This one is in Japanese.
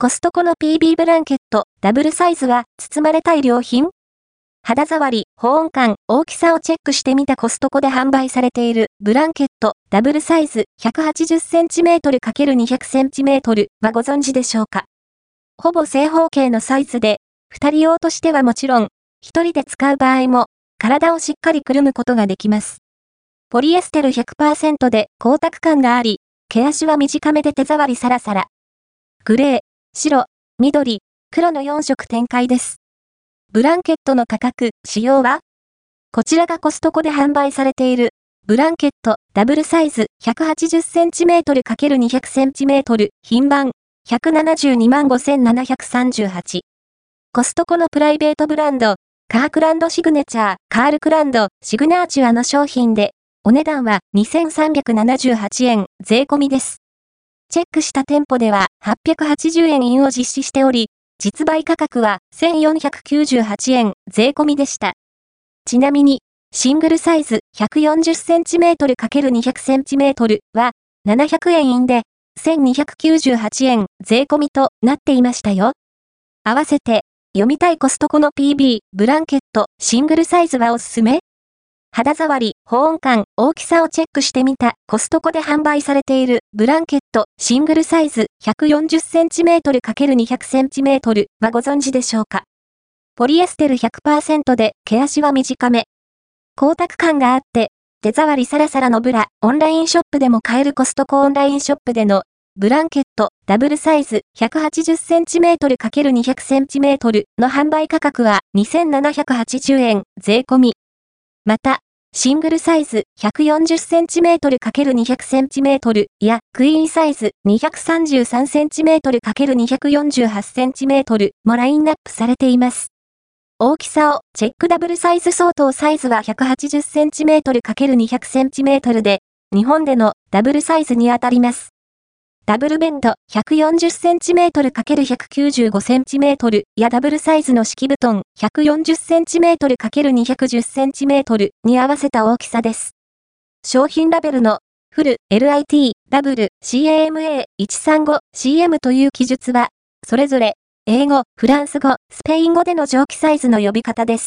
コストコの PB ブランケット、ダブルサイズは包まれたい良品？肌触り、保温感、大きさをチェックしてみたコストコで販売されているブランケット、ダブルサイズ 180cm×200cm はご存知でしょうか？ほぼ正方形のサイズで、二人用としてはもちろん、一人で使う場合も、体をしっかりくるむことができます。ポリエステル100%で光沢感があり、毛足は短めで手触りサラサラ。グレー、白、緑、黒の4色展開です。ブランケットの価格、仕様は？こちらがコストコで販売されている、ブランケット、ダブルサイズ 180cm×200cm 品番、1725,738。コストコのプライベートブランド、カークランドシグネチャー、カールクランド、シグナーチュアの商品で、お値段は2378円、税込みです。チェックした店舗では880円印を実施しており、実売価格は1498円税込みでした。ちなみに、シングルサイズ 140cm×200cm は700円印で1298円税込みとなっていましたよ。合わせて、読みたいコストコの PB、ブランケット、シングルサイズはおすすめ肌触り、保温感、大きさをチェックしてみたコストコで販売されているブランケットシングルサイズ 140cm×200cm はご存知でしょうか？ポリエステル100%で毛足は短め。光沢感があって、手触りサラサラのブラ、オンラインショップでも買えるコストコオンラインショップでのブランケットダブルサイズ 180cm×200cm の販売価格は2780円税込み。また、シングルサイズ 140cm×200cm やクイーンサイズ 233cm×248cm もラインナップされています。大きさをチェックダブルサイズ相当サイズは 180cm×200cm で、日本でのダブルサイズにあたります。ダブルベンド 140cm×195cm やダブルサイズの敷布団 140cm×210cm に合わせた大きさです。商品ラベルのフル LIT ダブル CAMA135 CM という記述は、それぞれ英語、フランス語、スペイン語での蒸気サイズの呼び方です。